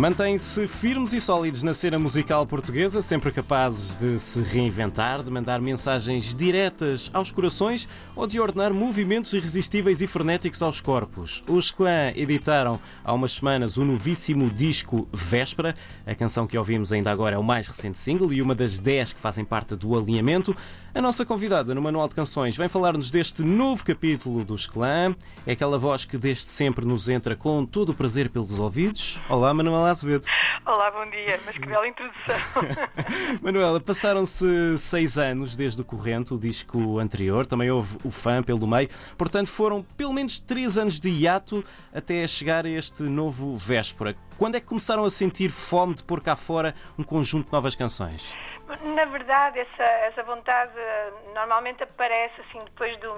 Mantêm-se firmes e sólidos na cena musical portuguesa, sempre capazes de se reinventar, de mandar mensagens diretas aos corações ou de ordenar movimentos irresistíveis e frenéticos aos corpos. Os Clã editaram há umas semanas o novíssimo disco Véspera. A canção que ouvimos ainda agora é o mais recente single e uma das 10 que fazem parte do alinhamento. A nossa convidada no Manual de Canções vem falar-nos deste novo capítulo dos Clã. É aquela voz que desde sempre nos entra com todo o prazer pelos ouvidos. Olá, Manuela Azevedo. Olá, bom dia, mas que bela introdução. Manuela, passaram-se seis anos desde o Corrente, o disco anterior, também houve o fã pelo meio, portanto foram pelo menos três anos de hiato até chegar a este novo Véspera. Quando é que começaram a sentir fome de pôr cá fora um conjunto de novas canções? Na verdade, essa, essa vontade eh, normalmente aparece assim depois do,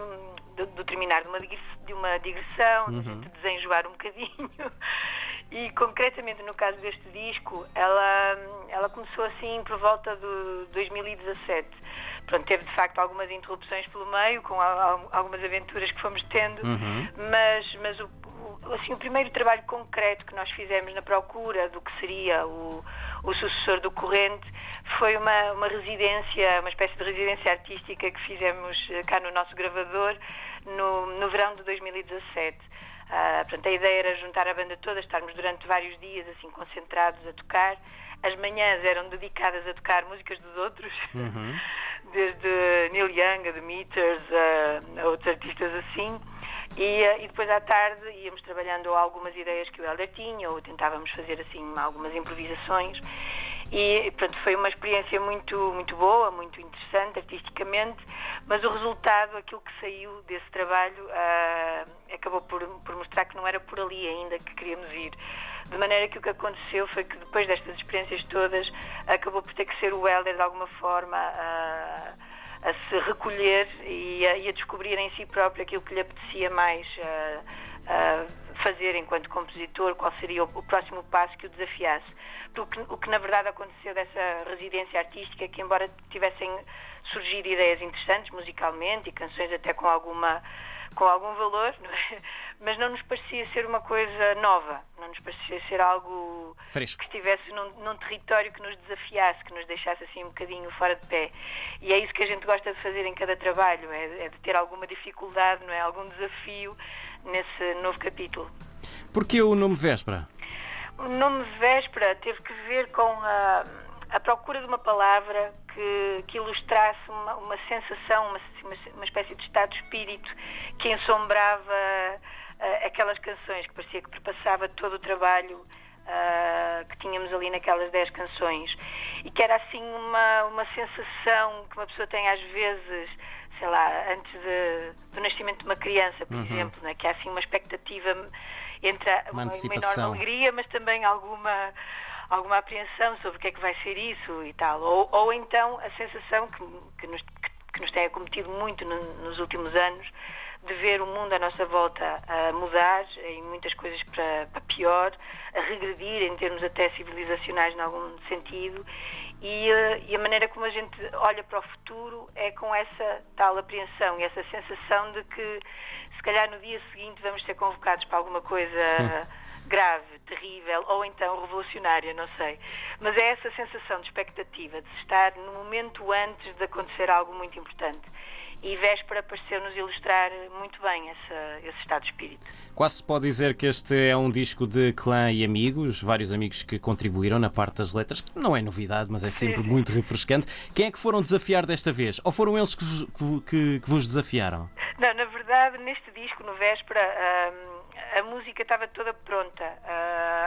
do, do terminar de uma, de uma digressão, uhum. de desenjoar um bocadinho. E concretamente no caso deste disco, ela, ela começou assim por volta de 2017. Pronto, teve de facto algumas interrupções pelo meio, com algumas aventuras que fomos tendo, uhum. mas, mas o, o, assim, o primeiro trabalho concreto que nós fizemos na procura do que seria o, o sucessor do Corrente foi uma, uma residência, uma espécie de residência artística que fizemos eh, cá no nosso gravador no, no verão de 2017. Uh, portanto, a ideia era juntar a banda toda, estarmos durante vários dias assim concentrados a tocar. As manhãs eram dedicadas a tocar músicas dos outros, uhum. desde Neil Young, a The Meters, a, a outros artistas assim. E, e, depois à tarde íamos trabalhando algumas ideias que o Helder tinha, ou tentávamos fazer assim algumas improvisações. E pronto, foi uma experiência muito, muito boa, muito interessante artisticamente, mas o resultado, aquilo que saiu desse trabalho, uh, acabou por, por mostrar que não era por ali ainda que queríamos ir. De maneira que o que aconteceu foi que depois destas experiências todas, acabou por ter que ser o Helder de alguma forma a, a se recolher e a, e a, descobrir em si próprio aquilo que lhe apetecia mais fazer enquanto compositor, qual seria o, o próximo passo que o desafiasse o que, o que na verdade aconteceu dessa residência artística, que embora tivessem surgido ideias interessantes musicalmente e canções até com alguma com algum valor, é? Mas não nos parecia ser uma coisa nova, não nos parecia ser algo Fresco. que estivesse num, num, território que nos desafiasse, que nos deixasse assim um bocadinho fora de pé. E é isso que a gente gosta de fazer em cada trabalho, é, é de ter alguma dificuldade, não é? algum desafio nesse novo capítulo. Porquê o nome Véspera? O nome Véspera teve que ver com a, a procura de uma palavra que, que ilustrasse uma, uma sensação, uma, uma, espécie de estado de espírito que ensombrava uh, aquelas canções, que parecia que perpassava todo o trabalho uh, que tínhamos ali naquelas dez canções. E que era assim uma, uma sensação que uma pessoa tem às vezes sei lá, antes de, do nascimento de uma criança, por uhum. exemplo, né? que há assim uma expectativa entre uma, uma, uma enorme alegria, mas também alguma alguma apreensão sobre o que é que vai ser isso e tal. Ou, ou então a sensação que, que, nos, que, que nos tem acometido muito no, nos últimos anos de ver o mundo à nossa volta a mudar em muitas coisas para, para pior, a regredir em termos até civilizacionais em algum sentido. E, eh, e, a maneira como a gente olha para o futuro é com essa tal apreensão e essa sensação de que se calhar no dia seguinte vamos ser convocados para alguma coisa grave, terrível ou então revolucionária, não sei. Mas é essa sensação de expectativa, de estar no momento antes de acontecer algo muito importante e Véspera pareceu-nos ilustrar muito bem esse, esse estado de espírito. Quase se pode dizer que este é um disco de clã e amigos, vários amigos que contribuíram na parte das letras, que não é novidade, mas é sempre muito refrescante. Quem é que foram desafiar desta vez? Ou foram eles que, que, que vos desafiaram? Não, na verdade, neste disco, no Véspera, a, a música estava toda pronta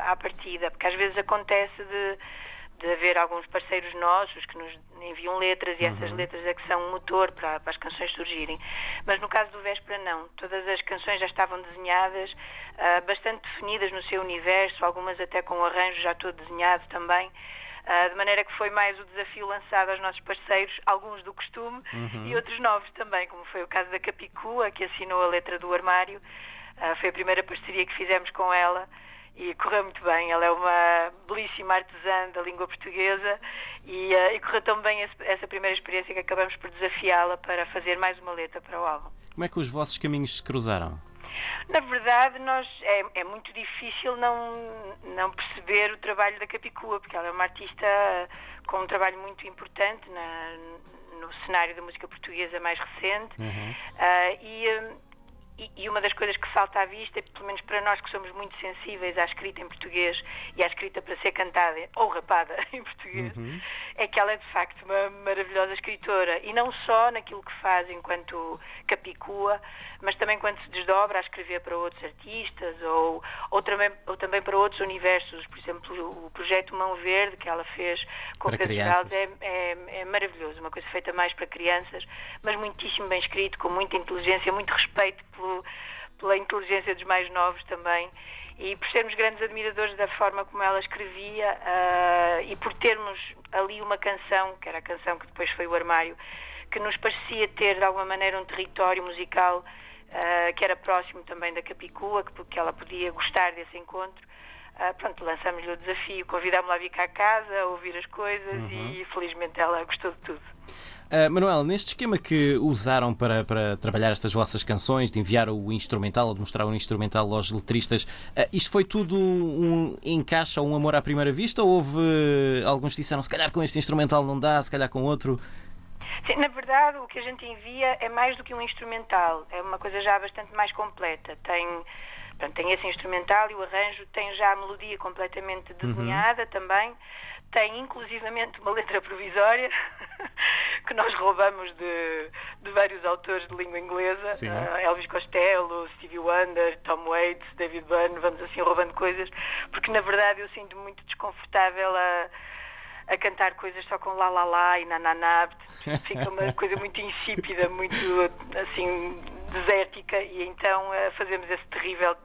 à partida, porque às vezes acontece de de haver alguns parceiros nossos que nos enviam letras e essas uhum. letras é que são um motor para, para, as canções surgirem. Mas no caso do Véspera, não. Todas as canções já estavam desenhadas, uh, bastante definidas no seu universo, algumas até com o arranjo já todo desenhado também. Uh, de maneira que foi mais o desafio lançado aos nossos parceiros, alguns do costume uhum. e outros novos também, como foi o caso da Capicua, que assinou a letra do armário. Uh, foi a primeira parceria que fizemos com ela e correu muito bem. Ela é uma belíssima artesã da língua portuguesa e, uh, e correu tão bem esse, essa primeira experiência que acabamos por desafiá-la para fazer mais uma letra para o álbum. Como é que os vossos caminhos se cruzaram? Na verdade, nós, é, é, muito difícil não, não perceber o trabalho da Capicua, porque ela é uma artista com um trabalho muito importante na, no cenário da música portuguesa mais recente. Uhum. Uh, e, hum, e, e, uma das coisas que salta à vista, pelo menos para nós que somos muito sensíveis à escrita em português e à escrita para ser cantada ou rapada em português, uhum. é que ela é de facto uma maravilhosa escritora. E não só naquilo que faz enquanto capicua, mas também quando se desdobra a escrever para outros artistas ou, ou, também, ou também para outros universos. Por exemplo, o projeto Mão Verde que ela fez com para Pedro Geraldo é, é, é maravilhoso. Uma coisa feita mais para crianças, mas muitíssimo bem escrito, com muita inteligência, muito respeito pelo, pela inteligência dos mais novos também e por sermos grandes admiradores da forma como ela escrevia uh, e por termos ali uma canção, que era a canção que depois foi o Armário, que nos parecia ter de alguma maneira um território musical uh, que era próximo também da Capicua, que, que ela podia gostar desse encontro. Uh, pronto, lançamos-lhe o desafio, convidámos-la a vir cá a casa, a ouvir as coisas uhum. e felizmente ela gostou de tudo. Uh, Manuel, neste esquema que usaram para, para trabalhar estas vossas canções, de enviar o instrumental, de mostrar o instrumental aos letristas, uh, isto foi tudo um encaixe ou um amor à primeira vista? Ou houve uh, alguns que disseram se calhar com este instrumental não dá, se calhar com outro? Sim, na verdade, o que a gente envia é mais do que um instrumental, é uma coisa já bastante mais completa. Tem, portanto, tem esse instrumental e o arranjo tem já a melodia completamente desenhada uhum. também tem inclusivamente uma letra provisória que nós roubamos de, de vários autores de língua inglesa, uh, Elvis Costello, Stevie Wonder, Tom Waits, David Byrne, vamos assim roubando coisas, porque na verdade eu sinto muito desconfortável a, a cantar coisas só com lá lá lá e nananá, fica uma coisa muito insípida, muito assim desértica e então uh, fazemos esse terrível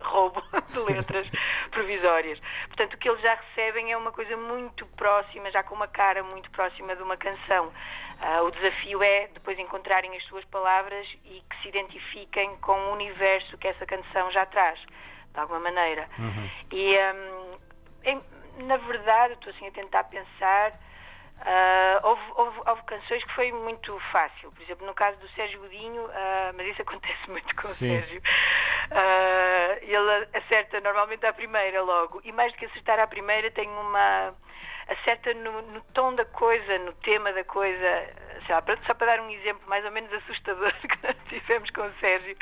roubo de letras provisórias. Portanto, o que eles já recebem é uma coisa muito próxima, já com uma cara muito próxima de uma canção. Uh, o desafio é depois encontrarem as suas palavras e que se identifiquem com o universo que essa canção já traz, de alguma maneira. Uhum. E, um, em, na verdade, estou assim a tentar pensar Uh, houve, houve, houve, canções que foi muito fácil, por exemplo, no caso do Sérgio Godinho, uh, mas isso acontece muito com Sim. o Sérgio. Uh, ele acerta normalmente à primeira logo, e mais do que acertar à primeira, tem uma. Acerta no, no tom da coisa, no tema da coisa. Lá, só para dar um exemplo mais ou menos assustador que nós tivemos com o Sérgio,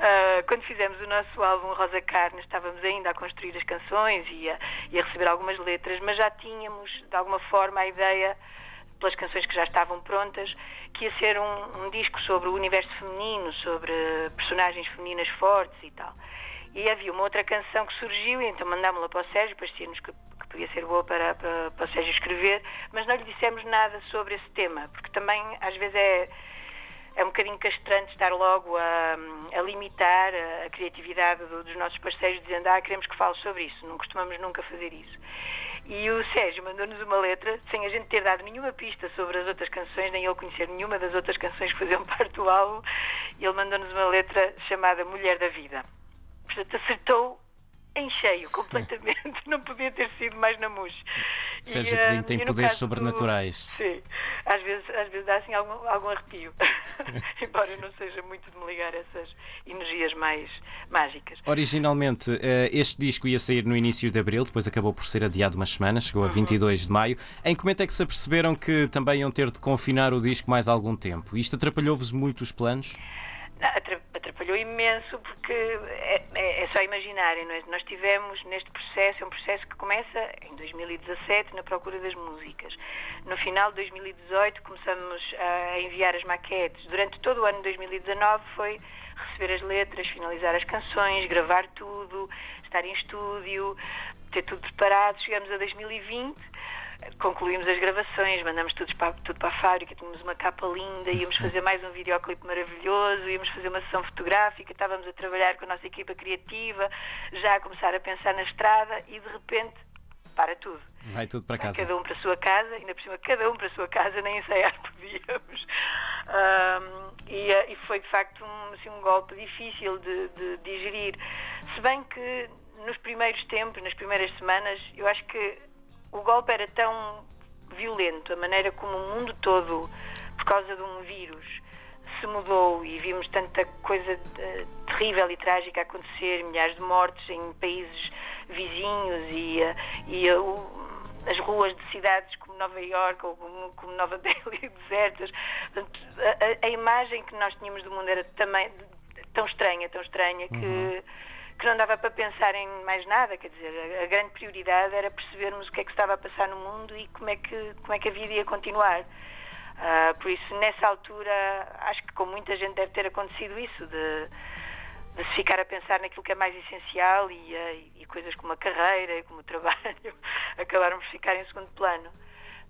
Uh, quando fizemos o nosso álbum Rosa Carne, estávamos ainda a construir as canções e a, e a receber algumas letras, mas já tínhamos, de alguma forma, a ideia pelas canções que já estavam prontas, que ia ser um, um, disco sobre o universo feminino, sobre personagens femininas fortes e tal. E havia uma outra canção que surgiu, e então mandámos-la para o Sérgio, parecia-nos que, que, podia ser boa para, para, para Sérgio escrever, mas não lhe dissemos nada sobre esse tema, porque também às vezes é é um bocadinho castrante estar logo a, a limitar a, a criatividade do, dos nossos parceiros, dizendo, ah, queremos que fale sobre isso. Não costumamos nunca fazer isso. E o Sérgio mandou-nos uma letra, sem a gente ter dado nenhuma pista sobre as outras canções, nem ele conhecer nenhuma das outras canções que faziam parte do álbum. Ele mandou-nos uma letra chamada Mulher da Vida. Portanto, acertou em cheio, completamente. Não podia ter sido mais na mousse. Sérgio Godinho tem poderes sobrenaturais. Do... Sim, às vezes, às vezes dá assim algum, algum arrepio. Embora não seja muito de me ligar a essas energias mais mágicas. Originalmente, eh, este disco ia sair no início de abril, depois acabou por ser adiado umas semanas, chegou a 22 uhum. de maio. Em que momento é que se aperceberam que também iam ter de confinar o disco mais algum tempo? Isto atrapalhou-vos muito os planos? Atrapalhou imenso porque é, é, é só imaginarem, é? nós tivemos neste processo, é um processo que começa em 2017 na procura das músicas. No final de 2018 começamos a enviar as maquetes. Durante todo o ano de 2019 foi receber as letras, finalizar as canções, gravar tudo, estar em estúdio, ter tudo preparado. Chegamos a 2020 concluímos as gravações, mandamos tudo para, tudo para a fábrica, tínhamos uma capa linda, íamos fazer mais um videoclipe maravilhoso, íamos fazer uma sessão fotográfica, estávamos a trabalhar com a nossa equipa criativa, já a começar a pensar na estrada e de repente para tudo. Vai tudo para casa. Cada um para a sua casa, ainda por cima cada um para a sua casa, nem ensaiar podíamos. Um, e, e, foi de facto um, assim, um golpe difícil de, de digerir. Se bem que nos primeiros tempos, nas primeiras semanas, eu acho que o golpe era tão violento, a maneira como o mundo todo, por causa de um vírus, se mudou e vimos tanta coisa uh, terrível e trágica acontecer, milhares de mortes em países vizinhos e, uh, e uh, as ruas de cidades como Nova Iorque ou como, como Nova Delhi desertas. A, a, imagem que nós tínhamos do mundo era também tão estranha, tão estranha que uhum que não dava para pensar em mais nada, quer dizer, a, grande prioridade era percebermos o que é que estava a passar no mundo e como é que, como é que a vida ia continuar. Uh, por isso, nessa altura, acho que com muita gente deve ter acontecido isso, de, de se ficar a pensar naquilo que é mais essencial e, uh, e coisas como a carreira e como o trabalho acabaram por ficar em segundo plano.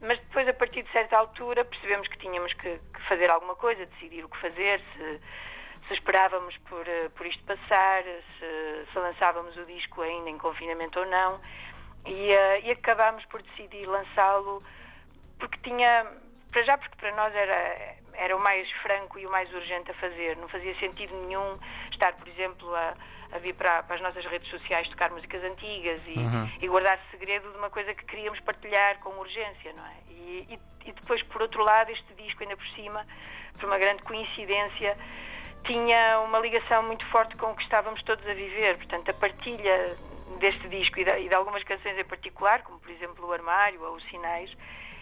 Mas depois, a partir de certa altura, percebemos que tínhamos que, que fazer alguma coisa, decidir o que fazer, se se esperávamos por, eh, por isto passar, se, se lançávamos o disco ainda em confinamento ou não. E, uh, e acabámos por decidir lançá-lo porque tinha, para já porque para nós era, era o mais franco e o mais urgente a fazer. Não fazia sentido nenhum estar, por exemplo, a, a vir para, para, as nossas redes sociais tocar músicas antigas e, uhum. e, guardar segredo de uma coisa que queríamos partilhar com urgência, não é? E, e, e depois, por outro lado, este disco ainda por cima, por uma grande coincidência, tinha uma ligação muito forte com o que estávamos todos a viver. Portanto, a partilha deste disco e de, algumas canções em particular, como por exemplo o Armário ou os Sinais,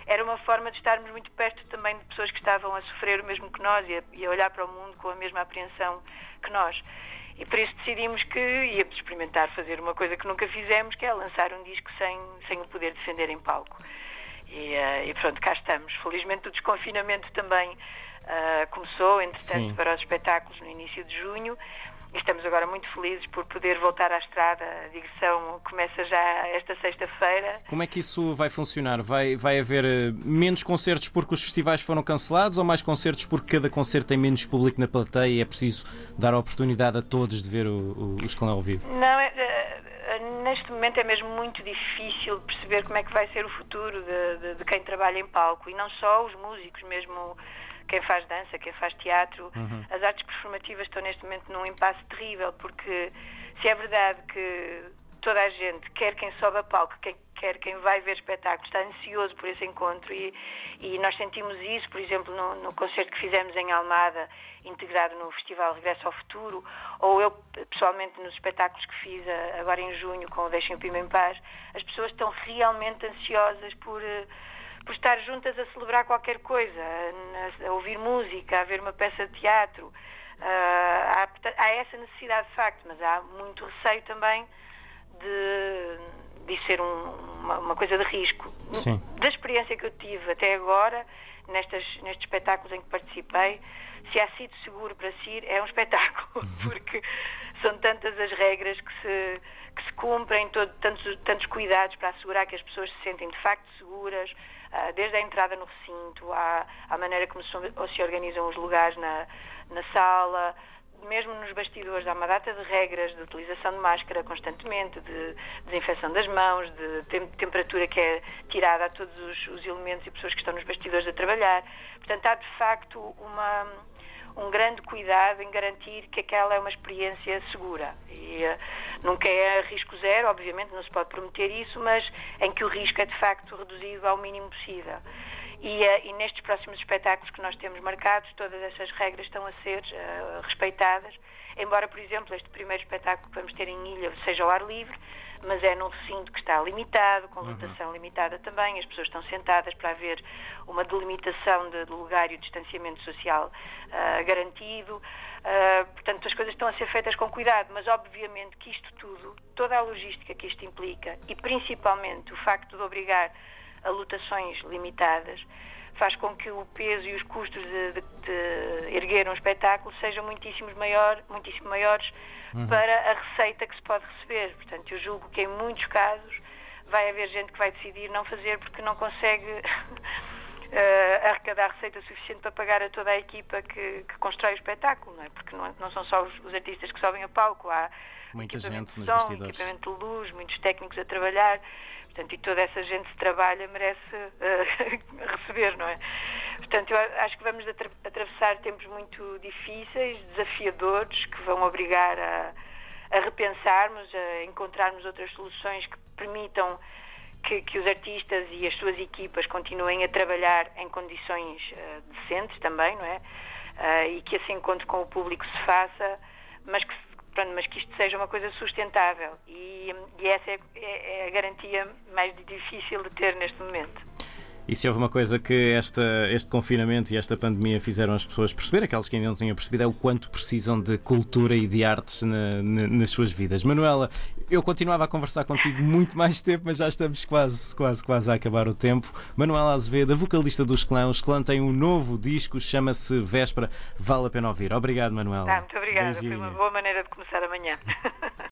era uma forma de estarmos muito perto também de pessoas que estavam a sofrer o mesmo que nós e a, e a olhar para o mundo com a mesma apreensão que nós. E por isso decidimos que íamos experimentar fazer uma coisa que nunca fizemos, que é lançar um disco sem, sem o poder defender em palco. E, uh, e pronto, cá estamos. Felizmente o desconfinamento também uh, começou, entretanto, Sim. para os espetáculos no início de junho. E estamos agora muito felizes por poder voltar à estrada. A digressão começa já esta sexta-feira. Como é que isso vai funcionar? Vai, vai haver eh, menos concertos porque os festivais foram cancelados ou mais concertos porque cada concerto tem menos público na plateia e é preciso dar a oportunidade a todos de ver o, o, o escalão ao vivo? Não, é, é, neste momento é mesmo muito difícil perceber como é que vai ser o futuro de, de, de quem trabalha em palco e não só os músicos, mesmo quem faz dança, quem faz teatro. Uhum. As artes performativas estão neste momento num impasse terrível, porque se é verdade que toda a gente, quer quem sobe a palco, quem, quer quem vai ver espetáculos, está ansioso por esse encontro e, e nós sentimos isso, por exemplo, no, no, concerto que fizemos em Almada, integrado no Festival Regresso ao Futuro, ou eu pessoalmente nos espetáculos que fiz agora em junho com o Deixem o Pima em Paz, as pessoas estão realmente ansiosas por eh, por estar juntas a celebrar qualquer coisa, a, a ouvir música, a ver uma peça de teatro. Uh, há, há, essa necessidade de facto, mas há muito receio também de, de ser um, uma, uma, coisa de risco. Sim. Da experiência que eu tive até agora, nestas, nestes espetáculos em que participei, se há sido seguro para si, é um espetáculo, porque são tantas as regras que se, que se cumprem, todo, tantos, tantos cuidados para assegurar que as pessoas se sentem de facto seguras, uh, desde a entrada no recinto, à, à maneira como se, se organizam os lugares na, na sala, mesmo nos bastidores há uma data de regras de utilização de máscara constantemente, de desinfecção das mãos, de tem temperatura que é tirada a todos os, os, elementos e pessoas que estão nos bastidores a trabalhar. Portanto, há de facto uma, um grande cuidado em garantir que aquela é uma experiência segura. E uh, nunca é risco zero, obviamente, não se pode prometer isso, mas em que o risco é de facto reduzido ao mínimo possível. E, uh, e nestes próximos espetáculos que nós temos marcados, todas essas regras estão a ser uh, respeitadas, embora, por exemplo, este primeiro espetáculo que vamos ter em Ilha seja ao ar livre, mas é num recinto que está limitado, com lotação uhum. limitada também, as pessoas estão sentadas para haver uma delimitação de lugar e o distanciamento social uh, garantido. Uh, portanto, as coisas estão a ser feitas com cuidado, mas obviamente que isto tudo, toda a logística que isto implica e principalmente o facto de obrigar a lotações limitadas, faz com que o peso e os custos de, de, de erguer um espetáculo sejam muitíssimo, maior, muitíssimo maiores uhum. para a receita que se pode receber. Portanto, eu julgo que em muitos casos vai haver gente que vai decidir não fazer porque não consegue uh, arrecadar receita suficiente para pagar a toda a equipa que, que constrói o espetáculo, não é? Porque não, não são só os, os, artistas que sobem a palco, há muita gente nos som, bastidores. equipamento de luz, muitos técnicos a trabalhar. Portanto, e toda essa gente que trabalha merece uh, receber, não é? Portanto, eu acho que vamos atravessar tempos muito difíceis, desafiadores, que vão obrigar a, a repensarmos, a encontrarmos outras soluções que permitam que, que, os artistas e as suas equipas continuem a trabalhar em condições uh, decentes também, não é? uh, e que esse encontro com o público se faça, mas que, pronto, mas que isto seja uma coisa sustentável. E, e essa é, é, é a garantia mais difícil de ter neste momento. E se houve uma coisa que esta, este confinamento e esta pandemia fizeram as pessoas perceber, aquelas que ainda não tinham percebido, é o quanto precisam de cultura e de artes na, na, nas suas vidas. Manuela, eu continuava a conversar contigo muito mais tempo, mas já estamos quase, quase, quase a acabar o tempo. Manuela Azevedo, vocalista dos Clã. Os Clã têm um novo disco, chama-se Véspera. Vale a pena ouvir. Obrigado, Manuela. Tá, muito obrigada. Foi uma boa maneira de começar amanhã.